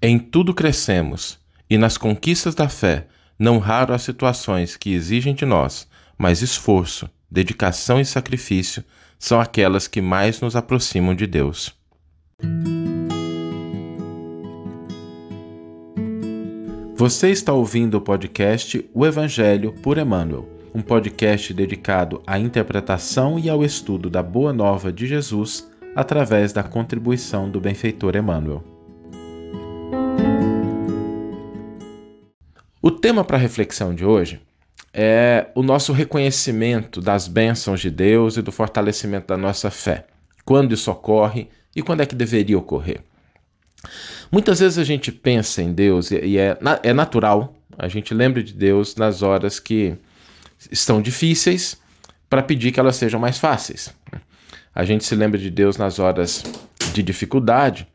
Em tudo crescemos, e nas conquistas da fé, não raro há situações que exigem de nós, mas esforço, dedicação e sacrifício são aquelas que mais nos aproximam de Deus. Você está ouvindo o podcast O Evangelho por Emmanuel, um podcast dedicado à interpretação e ao estudo da Boa Nova de Jesus através da contribuição do benfeitor Emmanuel. O tema para reflexão de hoje é o nosso reconhecimento das bênçãos de Deus e do fortalecimento da nossa fé. Quando isso ocorre e quando é que deveria ocorrer. Muitas vezes a gente pensa em Deus e é, é natural, a gente lembra de Deus nas horas que estão difíceis para pedir que elas sejam mais fáceis. A gente se lembra de Deus nas horas de dificuldade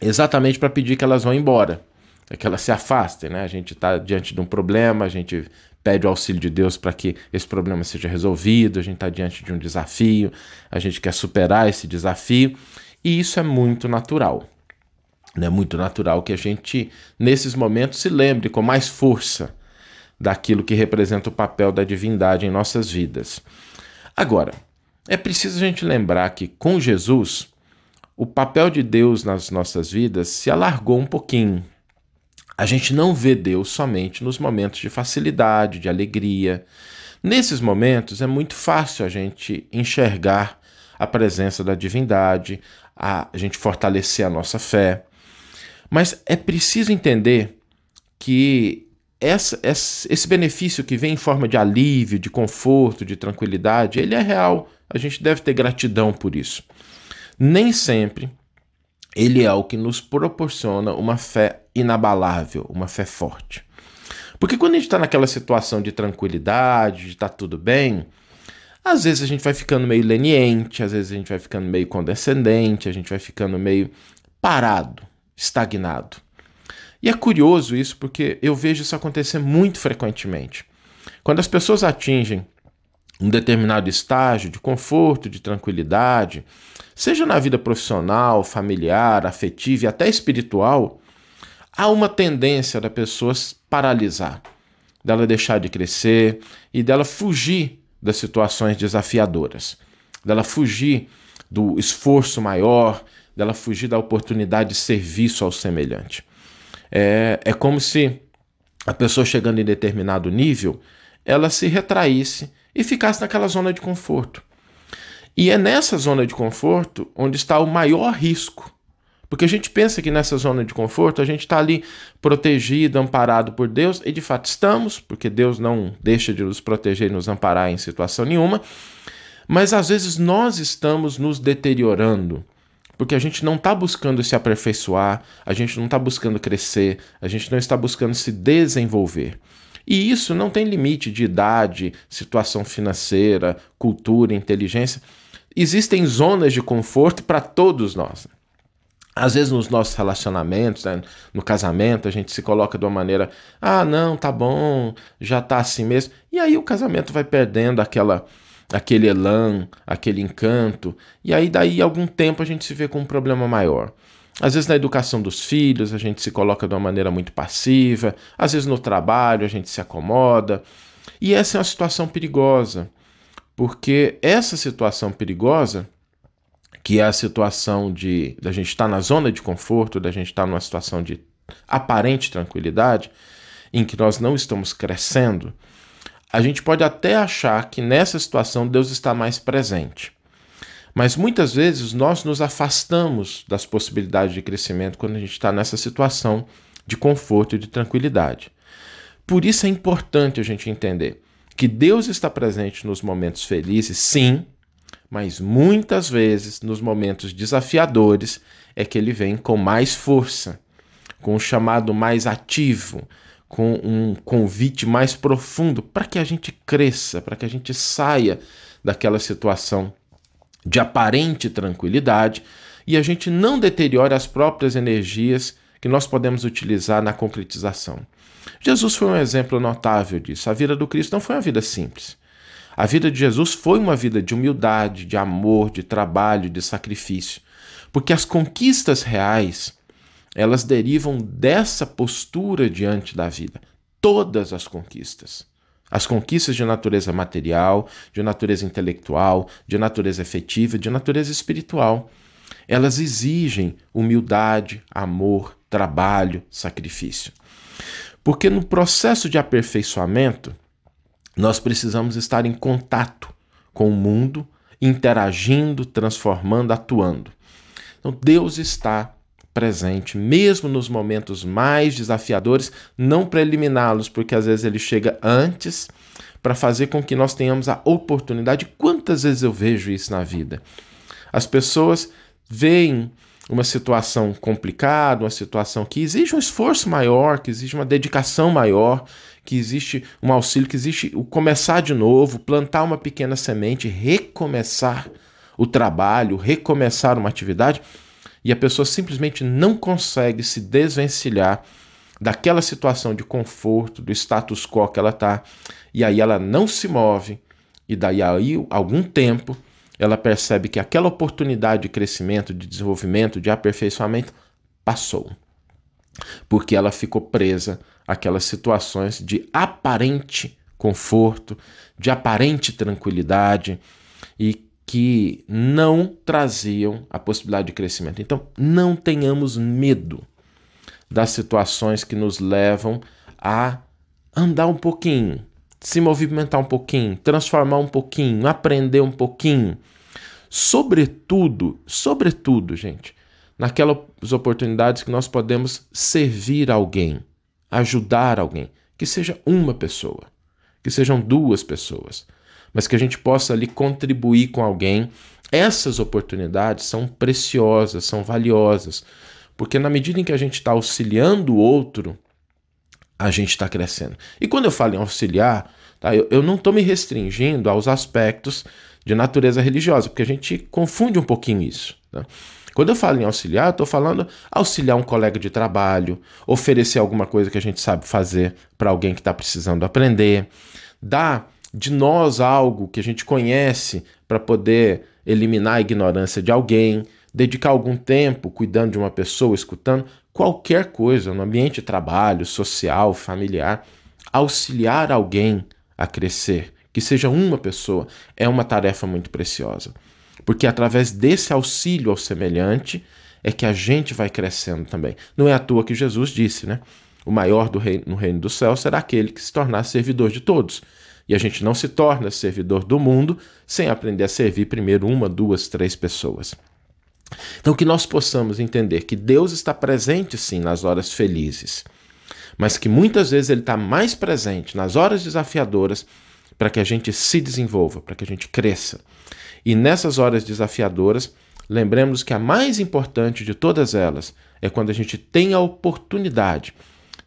exatamente para pedir que elas vão embora é que elas se afastem, né? A gente está diante de um problema, a gente pede o auxílio de Deus para que esse problema seja resolvido, a gente está diante de um desafio, a gente quer superar esse desafio, e isso é muito natural. É muito natural que a gente, nesses momentos, se lembre com mais força daquilo que representa o papel da divindade em nossas vidas. Agora, é preciso a gente lembrar que com Jesus, o papel de Deus nas nossas vidas se alargou um pouquinho. A gente não vê Deus somente nos momentos de facilidade, de alegria. Nesses momentos é muito fácil a gente enxergar a presença da divindade, a gente fortalecer a nossa fé. Mas é preciso entender que essa, esse benefício que vem em forma de alívio, de conforto, de tranquilidade, ele é real. A gente deve ter gratidão por isso. Nem sempre ele é o que nos proporciona uma fé inabalável, uma fé forte. Porque quando a gente está naquela situação de tranquilidade, de estar tá tudo bem, às vezes a gente vai ficando meio leniente, às vezes a gente vai ficando meio condescendente, a gente vai ficando meio parado, estagnado. E é curioso isso porque eu vejo isso acontecer muito frequentemente. Quando as pessoas atingem um determinado estágio de conforto, de tranquilidade, seja na vida profissional, familiar, afetiva e até espiritual, há uma tendência da pessoa paralisar, dela deixar de crescer e dela fugir das situações desafiadoras, dela fugir do esforço maior, dela fugir da oportunidade de serviço ao semelhante. É, é como se a pessoa chegando em determinado nível, ela se retraísse e ficasse naquela zona de conforto. E é nessa zona de conforto onde está o maior risco. Porque a gente pensa que nessa zona de conforto a gente está ali protegido, amparado por Deus, e de fato estamos, porque Deus não deixa de nos proteger e nos amparar em situação nenhuma. Mas às vezes nós estamos nos deteriorando, porque a gente não está buscando se aperfeiçoar, a gente não está buscando crescer, a gente não está buscando se desenvolver. E isso não tem limite de idade, situação financeira, cultura, inteligência. Existem zonas de conforto para todos nós. Às vezes nos nossos relacionamentos, né, no casamento, a gente se coloca de uma maneira, ah, não, tá bom, já tá assim mesmo. E aí o casamento vai perdendo aquela aquele elan, aquele encanto, e aí daí algum tempo a gente se vê com um problema maior. Às vezes na educação dos filhos a gente se coloca de uma maneira muito passiva, às vezes no trabalho a gente se acomoda. E essa é uma situação perigosa, porque essa situação perigosa, que é a situação de da gente estar tá na zona de conforto, da gente estar tá numa situação de aparente tranquilidade, em que nós não estamos crescendo, a gente pode até achar que nessa situação Deus está mais presente. Mas muitas vezes nós nos afastamos das possibilidades de crescimento quando a gente está nessa situação de conforto e de tranquilidade. Por isso é importante a gente entender que Deus está presente nos momentos felizes, sim, mas muitas vezes nos momentos desafiadores é que ele vem com mais força, com um chamado mais ativo, com um convite mais profundo para que a gente cresça, para que a gente saia daquela situação de aparente tranquilidade e a gente não deteriore as próprias energias que nós podemos utilizar na concretização. Jesus foi um exemplo notável disso. A vida do Cristo não foi uma vida simples. A vida de Jesus foi uma vida de humildade, de amor, de trabalho, de sacrifício. Porque as conquistas reais, elas derivam dessa postura diante da vida. Todas as conquistas. As conquistas de natureza material, de natureza intelectual, de natureza efetiva, de natureza espiritual. Elas exigem humildade, amor, trabalho, sacrifício. Porque no processo de aperfeiçoamento, nós precisamos estar em contato com o mundo, interagindo, transformando, atuando. Então, Deus está presente, mesmo nos momentos mais desafiadores, não para eliminá-los, porque às vezes ele chega antes para fazer com que nós tenhamos a oportunidade. Quantas vezes eu vejo isso na vida? As pessoas veem uma situação complicada, uma situação que exige um esforço maior, que exige uma dedicação maior, que existe um auxílio, que existe o começar de novo, plantar uma pequena semente, recomeçar o trabalho, recomeçar uma atividade e a pessoa simplesmente não consegue se desvencilhar daquela situação de conforto, do status quo que ela está, e aí ela não se move, e daí aí algum tempo ela percebe que aquela oportunidade de crescimento, de desenvolvimento, de aperfeiçoamento passou. Porque ela ficou presa àquelas situações de aparente conforto, de aparente tranquilidade. E que não traziam a possibilidade de crescimento. Então, não tenhamos medo das situações que nos levam a andar um pouquinho, se movimentar um pouquinho, transformar um pouquinho, aprender um pouquinho. Sobretudo, sobretudo, gente, naquelas oportunidades que nós podemos servir alguém, ajudar alguém, que seja uma pessoa, que sejam duas pessoas mas que a gente possa ali contribuir com alguém. Essas oportunidades são preciosas, são valiosas, porque na medida em que a gente está auxiliando o outro, a gente está crescendo. E quando eu falo em auxiliar, tá, eu, eu não estou me restringindo aos aspectos de natureza religiosa, porque a gente confunde um pouquinho isso. Tá? Quando eu falo em auxiliar, estou falando auxiliar um colega de trabalho, oferecer alguma coisa que a gente sabe fazer para alguém que está precisando aprender, dar de nós algo que a gente conhece para poder eliminar a ignorância de alguém, dedicar algum tempo cuidando de uma pessoa, escutando, qualquer coisa no ambiente de trabalho, social, familiar, auxiliar alguém a crescer, que seja uma pessoa, é uma tarefa muito preciosa. Porque através desse auxílio ao semelhante é que a gente vai crescendo também. Não é à toa que Jesus disse, né? O maior do reino, no reino do céu será aquele que se tornar servidor de todos. E a gente não se torna servidor do mundo sem aprender a servir primeiro uma, duas, três pessoas. Então, que nós possamos entender que Deus está presente sim nas horas felizes, mas que muitas vezes Ele está mais presente nas horas desafiadoras para que a gente se desenvolva, para que a gente cresça. E nessas horas desafiadoras, lembremos que a mais importante de todas elas é quando a gente tem a oportunidade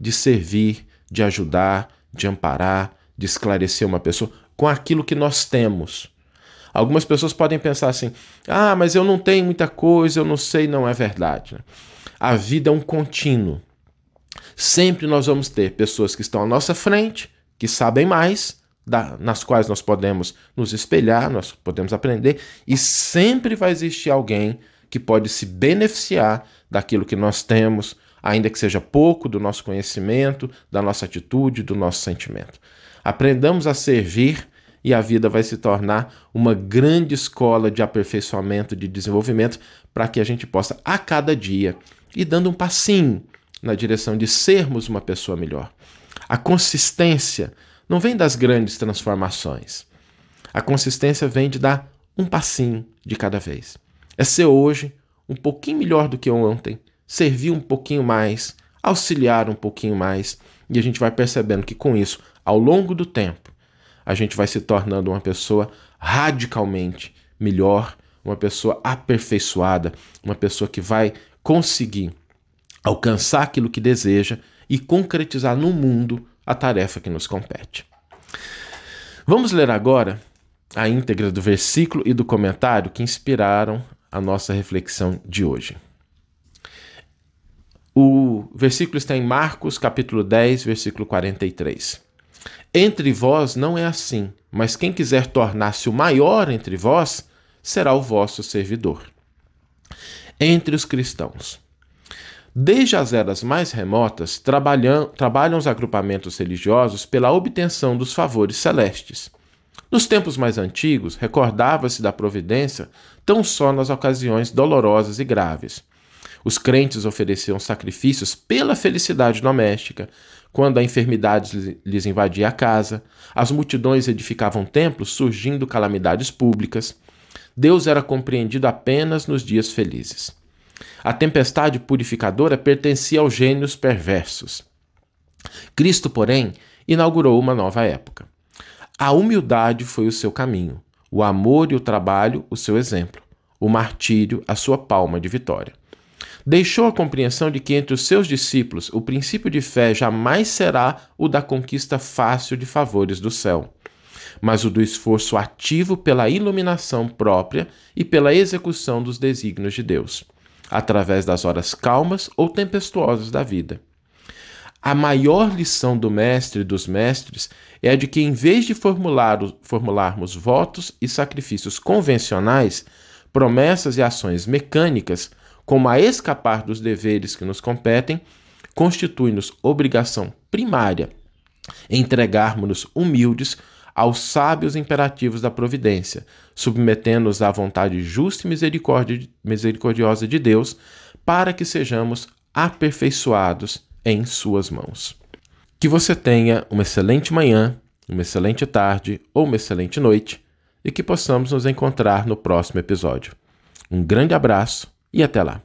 de servir, de ajudar, de amparar, de esclarecer uma pessoa com aquilo que nós temos. Algumas pessoas podem pensar assim: ah, mas eu não tenho muita coisa, eu não sei. Não é verdade. Né? A vida é um contínuo. Sempre nós vamos ter pessoas que estão à nossa frente, que sabem mais, da, nas quais nós podemos nos espelhar, nós podemos aprender, e sempre vai existir alguém que pode se beneficiar daquilo que nós temos, ainda que seja pouco do nosso conhecimento, da nossa atitude, do nosso sentimento. Aprendamos a servir e a vida vai se tornar uma grande escola de aperfeiçoamento, de desenvolvimento, para que a gente possa, a cada dia, ir dando um passinho na direção de sermos uma pessoa melhor. A consistência não vem das grandes transformações. A consistência vem de dar um passinho de cada vez. É ser hoje um pouquinho melhor do que ontem, servir um pouquinho mais, auxiliar um pouquinho mais, e a gente vai percebendo que com isso ao longo do tempo, a gente vai se tornando uma pessoa radicalmente melhor, uma pessoa aperfeiçoada, uma pessoa que vai conseguir alcançar aquilo que deseja e concretizar no mundo a tarefa que nos compete. Vamos ler agora a íntegra do versículo e do comentário que inspiraram a nossa reflexão de hoje. O versículo está em Marcos, capítulo 10, versículo 43. Entre vós não é assim, mas quem quiser tornar-se o maior entre vós, será o vosso servidor. Entre os cristãos. Desde as eras mais remotas, trabalham, trabalham os agrupamentos religiosos pela obtenção dos favores celestes. Nos tempos mais antigos, recordava-se da providência tão só nas ocasiões dolorosas e graves. Os crentes ofereciam sacrifícios pela felicidade doméstica, quando a enfermidade lhes invadia a casa, as multidões edificavam templos, surgindo calamidades públicas. Deus era compreendido apenas nos dias felizes. A tempestade purificadora pertencia aos gênios perversos. Cristo, porém, inaugurou uma nova época. A humildade foi o seu caminho, o amor e o trabalho o seu exemplo, o martírio a sua palma de vitória. Deixou a compreensão de que entre os seus discípulos o princípio de fé jamais será o da conquista fácil de favores do céu, mas o do esforço ativo pela iluminação própria e pela execução dos desígnios de Deus, através das horas calmas ou tempestuosas da vida. A maior lição do mestre dos mestres é a de que, em vez de formular, formularmos votos e sacrifícios convencionais, promessas e ações mecânicas, como a escapar dos deveres que nos competem, constitui-nos obrigação primária entregarmos-nos humildes aos sábios imperativos da providência, submetendo-nos à vontade justa e misericordiosa de Deus, para que sejamos aperfeiçoados em Suas mãos. Que você tenha uma excelente manhã, uma excelente tarde ou uma excelente noite e que possamos nos encontrar no próximo episódio. Um grande abraço e até lá.